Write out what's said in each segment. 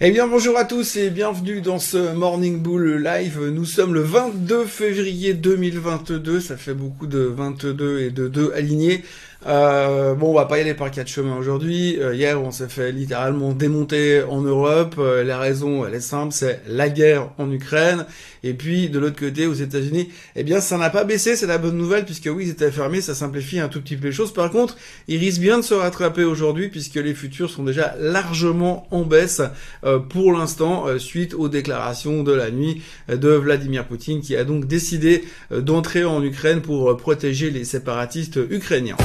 Eh bien bonjour à tous et bienvenue dans ce Morning Bull Live. Nous sommes le 22 février 2022, ça fait beaucoup de 22 et de 2 alignés. Euh, bon, on va pas y aller par quatre chemins aujourd'hui. Euh, hier, on s'est fait littéralement démonter en Europe. Euh, la raison, elle est simple, c'est la guerre en Ukraine. Et puis, de l'autre côté, aux États-Unis, eh bien, ça n'a pas baissé, c'est la bonne nouvelle, puisque oui, ils étaient fermés, ça simplifie un tout petit peu les choses. Par contre, ils risquent bien de se rattraper aujourd'hui, puisque les futurs sont déjà largement en baisse euh, pour l'instant, suite aux déclarations de la nuit de Vladimir Poutine, qui a donc décidé d'entrer en Ukraine pour protéger les séparatistes ukrainiens.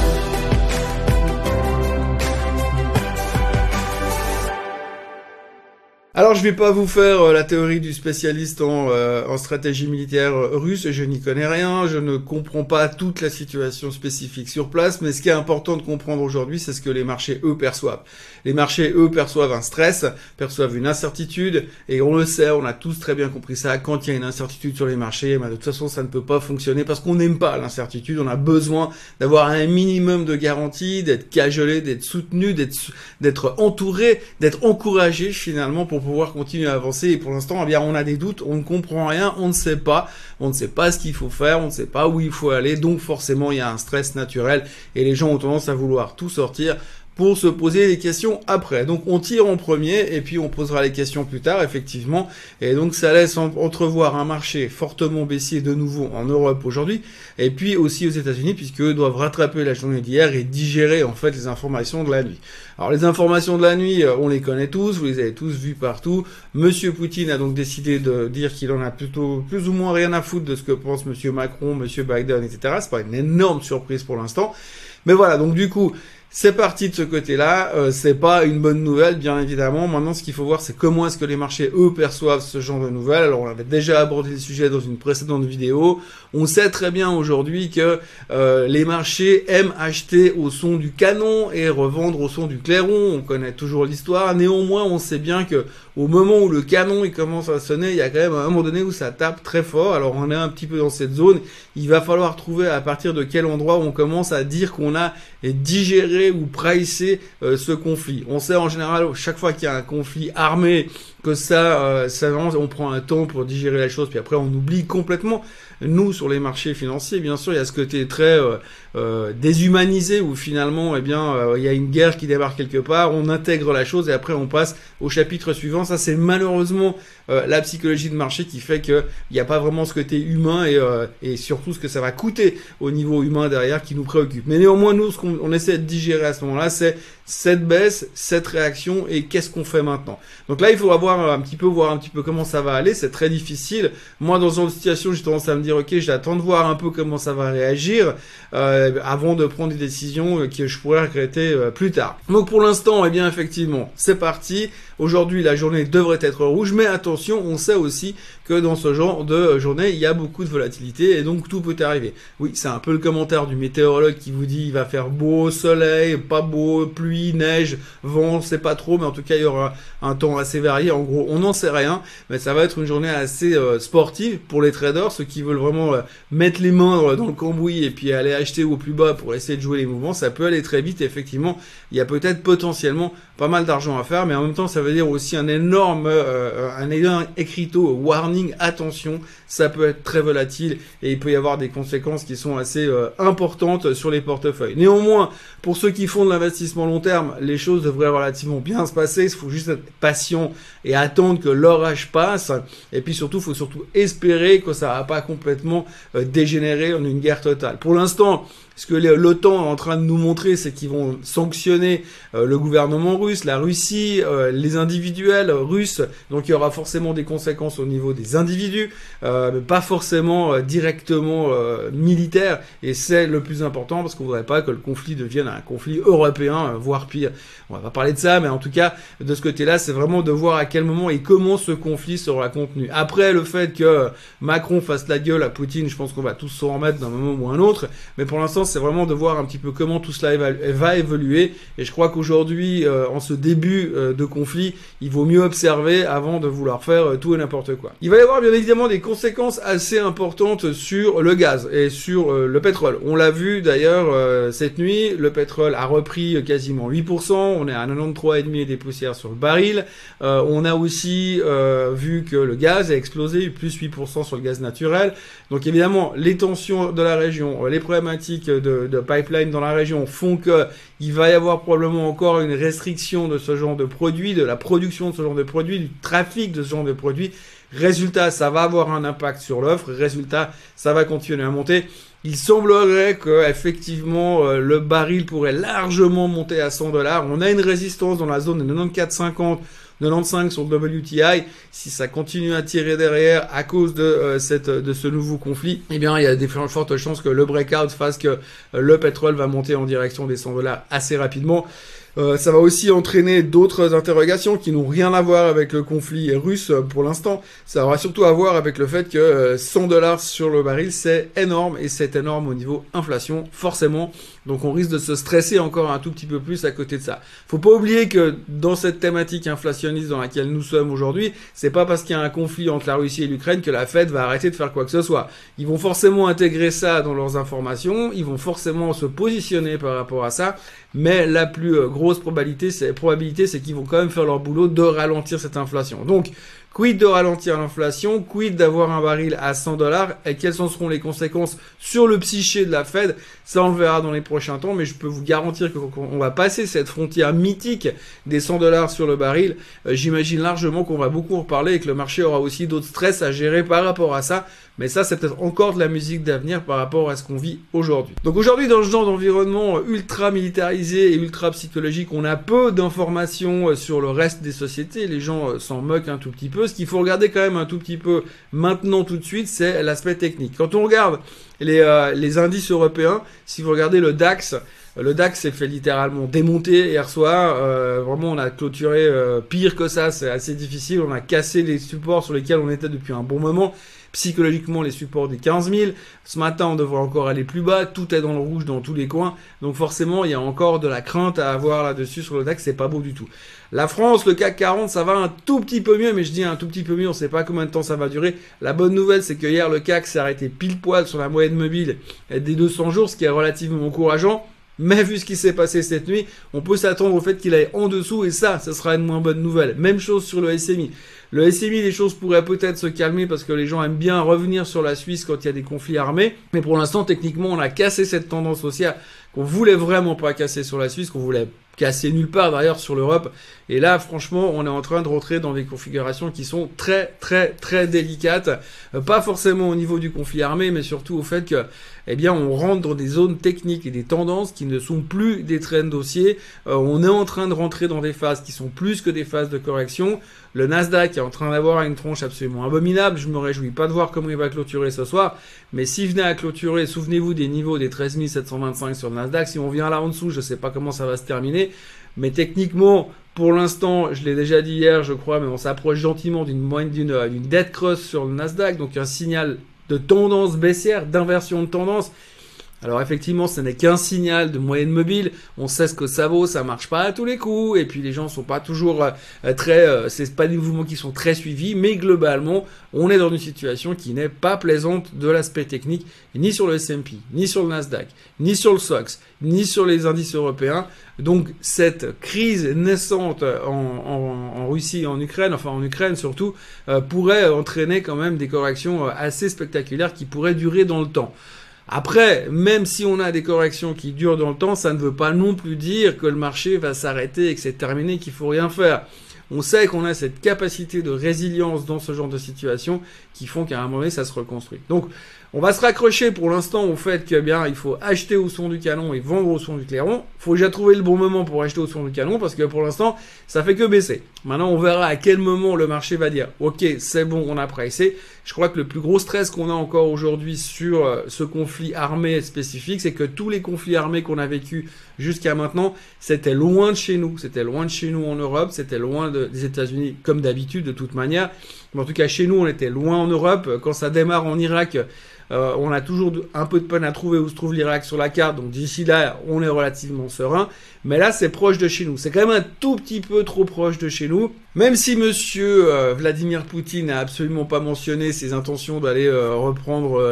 Alors je vais pas vous faire euh, la théorie du spécialiste en, euh, en stratégie militaire euh, russe, je n'y connais rien, je ne comprends pas toute la situation spécifique sur place, mais ce qui est important de comprendre aujourd'hui, c'est ce que les marchés, eux, perçoivent. Les marchés, eux, perçoivent un stress, perçoivent une incertitude, et on le sait, on a tous très bien compris ça, quand il y a une incertitude sur les marchés, bah, de toute façon ça ne peut pas fonctionner parce qu'on n'aime pas l'incertitude, on a besoin d'avoir un minimum de garantie, d'être cajolé, d'être soutenu, d'être entouré, d'être encouragé finalement pour pouvoir continuer à avancer. Et pour l'instant, eh bien, on a des doutes, on ne comprend rien, on ne sait pas, on ne sait pas ce qu'il faut faire, on ne sait pas où il faut aller. Donc forcément, il y a un stress naturel et les gens ont tendance à vouloir tout sortir pour se poser les questions après. Donc on tire en premier et puis on posera les questions plus tard, effectivement. Et donc ça laisse entrevoir un marché fortement baissier de nouveau en Europe aujourd'hui, et puis aussi aux États-Unis, puisque eux doivent rattraper la journée d'hier et digérer en fait les informations de la nuit. Alors les informations de la nuit, euh, on les connaît tous, vous les avez tous vues partout. Monsieur Poutine a donc décidé de dire qu'il en a plutôt plus ou moins rien à foutre de ce que pense Monsieur Macron, Monsieur Biden, etc. C'est pas une énorme surprise pour l'instant. Mais voilà, donc du coup, c'est parti de ce côté-là. Euh, c'est pas une bonne nouvelle, bien évidemment. Maintenant, ce qu'il faut voir, c'est comment est-ce que les marchés, eux, perçoivent ce genre de nouvelles. Alors, on avait déjà abordé le sujet dans une précédente vidéo. On sait très bien aujourd'hui que euh, les marchés aiment acheter au son du canon et revendre au son du clairon. On connaît toujours l'histoire. Néanmoins, on sait bien que au moment où le canon il commence à sonner, il y a quand même un moment donné où ça tape très fort. Alors, on est un petit peu dans cette zone. Il va falloir trouver à partir de quel endroit on commence à dire qu'on a digéré ou pricer euh, ce conflit. On sait en général, chaque fois qu'il y a un conflit armé, que ça, euh, on prend un temps pour digérer la chose, puis après on oublie complètement. Nous, sur les marchés financiers, bien sûr, il y a ce côté très euh, euh déshumanisé où finalement, eh bien, il y a une guerre qui débarque quelque part, on intègre la chose et après on passe au chapitre suivant. Ça, c'est malheureusement la psychologie de marché qui fait qu'il n'y a pas vraiment ce côté humain et, et surtout ce que ça va coûter au niveau humain derrière qui nous préoccupe. Mais néanmoins, nous, ce qu'on essaie de digérer à ce moment-là, c'est cette baisse, cette réaction et qu'est-ce qu'on fait maintenant. Donc là, il faut avoir un petit peu voir un petit peu comment ça va aller. C'est très difficile. Moi, dans une situation, j'ai tendance à me dire ok, j'attends de voir un peu comment ça va réagir euh, avant de prendre des décisions que je pourrais regretter euh, plus tard. Donc pour l'instant, eh bien effectivement, c'est parti. Aujourd'hui, la journée devrait être rouge, mais attention, on sait aussi que dans ce genre de journée, il y a beaucoup de volatilité et donc tout peut arriver. Oui, c'est un peu le commentaire du météorologue qui vous dit il va faire beau, soleil, pas beau, pluie, neige, vent, c'est pas trop, mais en tout cas, il y aura un temps assez varié. En gros, on n'en sait rien, mais ça va être une journée assez euh, sportive pour les traders, ceux qui veulent vraiment euh, mettre les mains dans le cambouis et puis aller acheter au plus bas pour essayer de jouer les mouvements. Ça peut aller très vite. effectivement, il y a peut-être potentiellement pas mal d'argent à faire, mais en même temps, ça veut dire aussi un énorme, euh, un énorme écriteau warning, attention, ça peut être très volatile et il peut y avoir des conséquences qui sont assez importantes sur les portefeuilles. Néanmoins, pour ceux qui font de l'investissement long terme, les choses devraient relativement bien se passer. Il faut juste être patient et attendre que l'orage passe. Et puis surtout, il faut surtout espérer que ça va pas complètement euh, dégénérer en une guerre totale. Pour l'instant, ce que l'OTAN est en train de nous montrer, c'est qu'ils vont sanctionner euh, le gouvernement russe, la Russie, euh, les individuels russes. Donc il y aura forcément des conséquences au niveau des individus, mais pas forcément directement militaires. Et c'est le plus important parce qu'on voudrait pas que le conflit devienne un conflit européen, pire. On va pas parler de ça, mais en tout cas, de ce côté-là, c'est vraiment de voir à quel moment et comment ce conflit sera contenu. Après, le fait que Macron fasse la gueule à Poutine, je pense qu'on va tous s'en remettre d'un moment ou un autre. Mais pour l'instant, c'est vraiment de voir un petit peu comment tout cela va évoluer. Et je crois qu'aujourd'hui, euh, en ce début euh, de conflit, il vaut mieux observer avant de vouloir faire euh, tout et n'importe quoi. Il va y avoir bien évidemment des conséquences assez importantes sur le gaz et sur le pétrole. On l'a vu d'ailleurs cette nuit, le pétrole a repris quasiment quasiment 8%, on est à 93,5 des poussières sur le baril. Euh, on a aussi euh, vu que le gaz a explosé, plus 8% sur le gaz naturel. Donc évidemment, les tensions de la région, les problématiques de pipeline dans la région font que il va y avoir probablement encore une restriction de ce genre de produits, de la production de ce genre de produits, du trafic de ce genre de produits. Résultat, ça va avoir un impact sur l'offre. Résultat, ça va continuer à monter. Il semblerait que effectivement euh, le baril pourrait largement monter à 100 dollars. On a une résistance dans la zone de 94,50 95 sur le WTI, si ça continue à tirer derrière à cause de euh, cette de ce nouveau conflit, eh bien il y a des fortes chances que le breakout fasse que euh, le pétrole va monter en direction des 100 dollars assez rapidement. Euh, ça va aussi entraîner d'autres interrogations qui n'ont rien à voir avec le conflit russe pour l'instant. Ça aura surtout à voir avec le fait que 100 dollars sur le baril, c'est énorme et c'est énorme au niveau inflation, forcément. Donc on risque de se stresser encore un tout petit peu plus à côté de ça. Faut pas oublier que dans cette thématique inflationniste dans laquelle nous sommes aujourd'hui, c'est pas parce qu'il y a un conflit entre la Russie et l'Ukraine que la Fed va arrêter de faire quoi que ce soit. Ils vont forcément intégrer ça dans leurs informations, ils vont forcément se positionner par rapport à ça, mais la plus euh, grosse probabilité, c'est probabilité, c'est qu'ils vont quand même faire leur boulot de ralentir cette inflation. Donc Quid de ralentir l'inflation? Quid d'avoir un baril à 100 dollars? Et quelles en seront les conséquences sur le psyché de la Fed? Ça, on le verra dans les prochains temps, mais je peux vous garantir qu'on va passer cette frontière mythique des 100 dollars sur le baril. Euh, j'imagine largement qu'on va beaucoup en reparler et que le marché aura aussi d'autres stress à gérer par rapport à ça. Mais ça, c'est peut-être encore de la musique d'avenir par rapport à ce qu'on vit aujourd'hui. Donc aujourd'hui, dans ce genre d'environnement ultra militarisé et ultra psychologique, on a peu d'informations euh, sur le reste des sociétés. Les gens euh, s'en moquent un tout petit peu. Ce qu'il faut regarder quand même un tout petit peu maintenant tout de suite, c'est l'aspect technique. Quand on regarde les, euh, indices européens, si vous regardez le DAX, le DAX s'est fait littéralement démonter hier soir. vraiment, on a clôturé pire que ça. C'est assez difficile. On a cassé les supports sur lesquels on était depuis un bon moment psychologiquement les supports des 15 000. Ce matin, on devrait encore aller plus bas. Tout est dans le rouge dans tous les coins. Donc forcément, il y a encore de la crainte à avoir là-dessus sur le DAX. C'est pas beau du tout. La France, le CAC 40, ça va un tout petit peu mieux, mais je dis un tout petit peu mieux, on sait pas combien de temps ça va durer. La bonne nouvelle, c'est que hier, le CAC s'est arrêté pile poil sur la moyenne mobile des 200 jours, ce qui est relativement encourageant. Mais vu ce qui s'est passé cette nuit, on peut s'attendre au fait qu'il aille en dessous et ça, ce sera une moins bonne nouvelle. Même chose sur le SMI. Le SMI, les choses pourraient peut-être se calmer parce que les gens aiment bien revenir sur la Suisse quand il y a des conflits armés. Mais pour l'instant, techniquement, on a cassé cette tendance haussière qu'on voulait vraiment pas casser sur la Suisse, qu'on voulait casser nulle part d'ailleurs sur l'Europe. Et là, franchement, on est en train de rentrer dans des configurations qui sont très, très, très délicates. Euh, pas forcément au niveau du conflit armé, mais surtout au fait que, eh bien, on rentre dans des zones techniques et des tendances qui ne sont plus des trends dossiers. Euh, on est en train de rentrer dans des phases qui sont plus que des phases de correction. Le Nasdaq est en train d'avoir une tronche absolument abominable. Je me réjouis pas de voir comment il va clôturer ce soir. Mais s'il venait à clôturer, souvenez-vous des niveaux des 13 725 sur le Nasdaq. Si on vient là en dessous, je sais pas comment ça va se terminer. Mais techniquement, pour l'instant, je l'ai déjà dit hier, je crois, mais on s'approche gentiment d'une moyenne d'une dead cross sur le Nasdaq, donc un signal de tendance baissière, d'inversion de tendance. Alors effectivement, ce n'est qu'un signal de moyenne mobile. On sait ce que ça vaut, ça marche pas à tous les coups. Et puis les gens sont pas toujours euh, très, euh, c'est pas des mouvements qui sont très suivis, mais globalement, on est dans une situation qui n'est pas plaisante de l'aspect technique, ni sur le S&P, ni sur le Nasdaq, ni sur le SOX, ni sur les indices européens. Donc cette crise naissante en, Russie et en Ukraine, enfin en Ukraine surtout, euh, pourrait entraîner quand même des corrections assez spectaculaires qui pourraient durer dans le temps. Après, même si on a des corrections qui durent dans le temps, ça ne veut pas non plus dire que le marché va s'arrêter et que c'est terminé, qu'il faut rien faire. On sait qu'on a cette capacité de résilience dans ce genre de situation qui font qu'à un moment donné, ça se reconstruit. Donc, on va se raccrocher pour l'instant au fait que bien il faut acheter au son du canon et vendre au son du clairon. Faut déjà trouver le bon moment pour acheter au son du canon parce que pour l'instant ça fait que baisser. Maintenant on verra à quel moment le marché va dire ok c'est bon on a pressé. Je crois que le plus gros stress qu'on a encore aujourd'hui sur euh, ce conflit armé spécifique c'est que tous les conflits armés qu'on a vécu jusqu'à maintenant c'était loin de chez nous, c'était loin de chez nous en Europe, c'était loin des États-Unis comme d'habitude de toute manière. Mais en tout cas chez nous on était loin en Europe. Quand ça démarre en Irak on a toujours un peu de peine à trouver où se trouve l'Irak sur la carte, donc d'ici là, on est relativement serein. Mais là, c'est proche de chez nous. C'est quand même un tout petit peu trop proche de chez nous. Même si Monsieur Vladimir Poutine n'a absolument pas mentionné ses intentions d'aller reprendre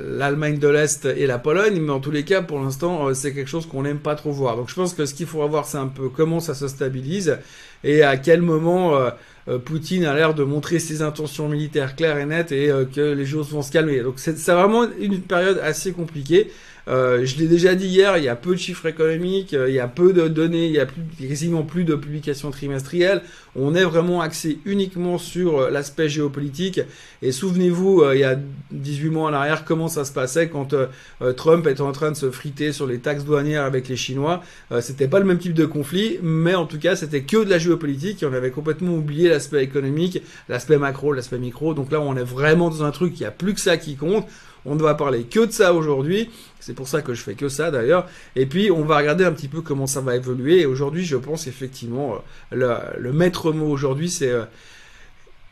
l'Allemagne de l'Est et la Pologne, mais en tous les cas, pour l'instant, c'est quelque chose qu'on n'aime pas trop voir. Donc je pense que ce qu'il faudra voir, c'est un peu comment ça se stabilise et à quel moment euh, euh, Poutine a l'air de montrer ses intentions militaires claires et nettes et euh, que les choses vont se calmer. Donc c'est vraiment une période assez compliquée. Euh, je l'ai déjà dit hier, il y a peu de chiffres économiques, euh, il y a peu de données, il y a plus, quasiment plus de publications trimestrielles. On est vraiment axé uniquement sur euh, l'aspect géopolitique. Et souvenez-vous, il y a 18 mois en arrière, comment ça se passait quand Trump était en train de se friter sur les taxes douanières avec les Chinois. c'était pas le même type de conflit, mais en tout cas, c'était que de la géopolitique on avait complètement oublié l'aspect économique, l'aspect macro, l'aspect micro. Donc là, on est vraiment dans un truc, il n'y a plus que ça qui compte. On ne va parler que de ça aujourd'hui. C'est pour ça que je fais que ça d'ailleurs. Et puis on va regarder un petit peu comment ça va évoluer. Et aujourd'hui, je pense effectivement, euh, le, maître mot aujourd'hui, c'est euh,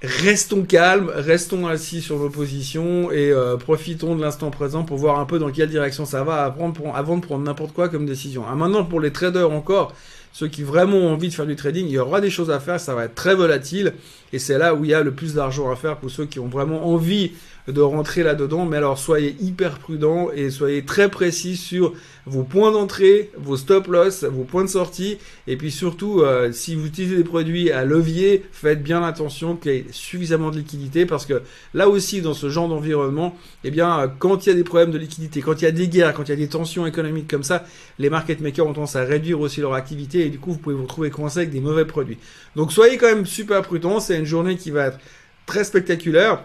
restons calmes, restons assis sur nos positions et euh, profitons de l'instant présent pour voir un peu dans quelle direction ça va avant de prendre n'importe quoi comme décision. Ah, maintenant, pour les traders encore, ceux qui vraiment ont envie de faire du trading, il y aura des choses à faire, ça va être très volatile et c'est là où il y a le plus d'argent à faire pour ceux qui ont vraiment envie de rentrer là-dedans. Mais alors soyez hyper prudents et soyez très précis sur vos points d'entrée, vos stop loss, vos points de sortie. Et puis surtout, euh, si vous utilisez des produits à levier, faites bien attention qu'il y ait suffisamment de liquidité parce que là aussi, dans ce genre d'environnement, eh bien, quand il y a des problèmes de liquidité, quand il y a des guerres, quand il y a des tensions économiques comme ça, les market makers ont tendance à réduire aussi leur activité et du coup, vous pouvez vous retrouver coincé avec des mauvais produits. Donc soyez quand même super prudents. C'est une journée qui va être très spectaculaire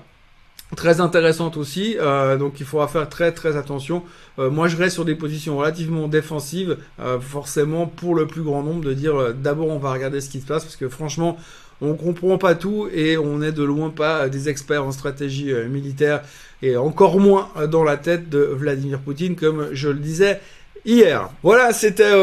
très intéressante aussi, euh, donc il faudra faire très très attention. Euh, moi je reste sur des positions relativement défensives, euh, forcément pour le plus grand nombre de dire d'abord on va regarder ce qui se passe parce que franchement on comprend pas tout et on est de loin pas des experts en stratégie militaire et encore moins dans la tête de Vladimir Poutine comme je le disais hier. Voilà, c'était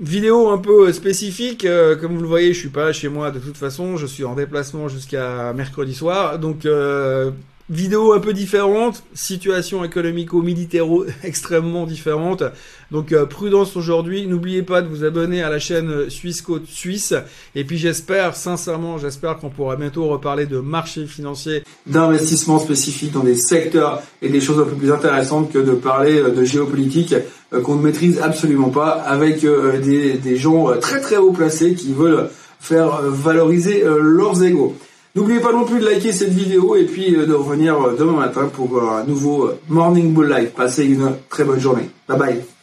Vidéo un peu spécifique, euh, comme vous le voyez, je suis pas chez moi de toute façon, je suis en déplacement jusqu'à mercredi soir, donc euh, vidéo un peu différente, situation économico-militaire extrêmement différente. Donc euh, prudence aujourd'hui, n'oubliez pas de vous abonner à la chaîne Suisse Côte Suisse. Et puis j'espère, sincèrement, j'espère qu'on pourra bientôt reparler de marché financier, d'investissement spécifique dans des secteurs et des choses un peu plus intéressantes que de parler euh, de géopolitique euh, qu'on ne maîtrise absolument pas avec des, des gens très très haut placés qui veulent faire valoriser leurs égaux. N'oubliez pas non plus de liker cette vidéo et puis de revenir demain matin pour un nouveau Morning Bull Live. Passez une très bonne journée. Bye bye.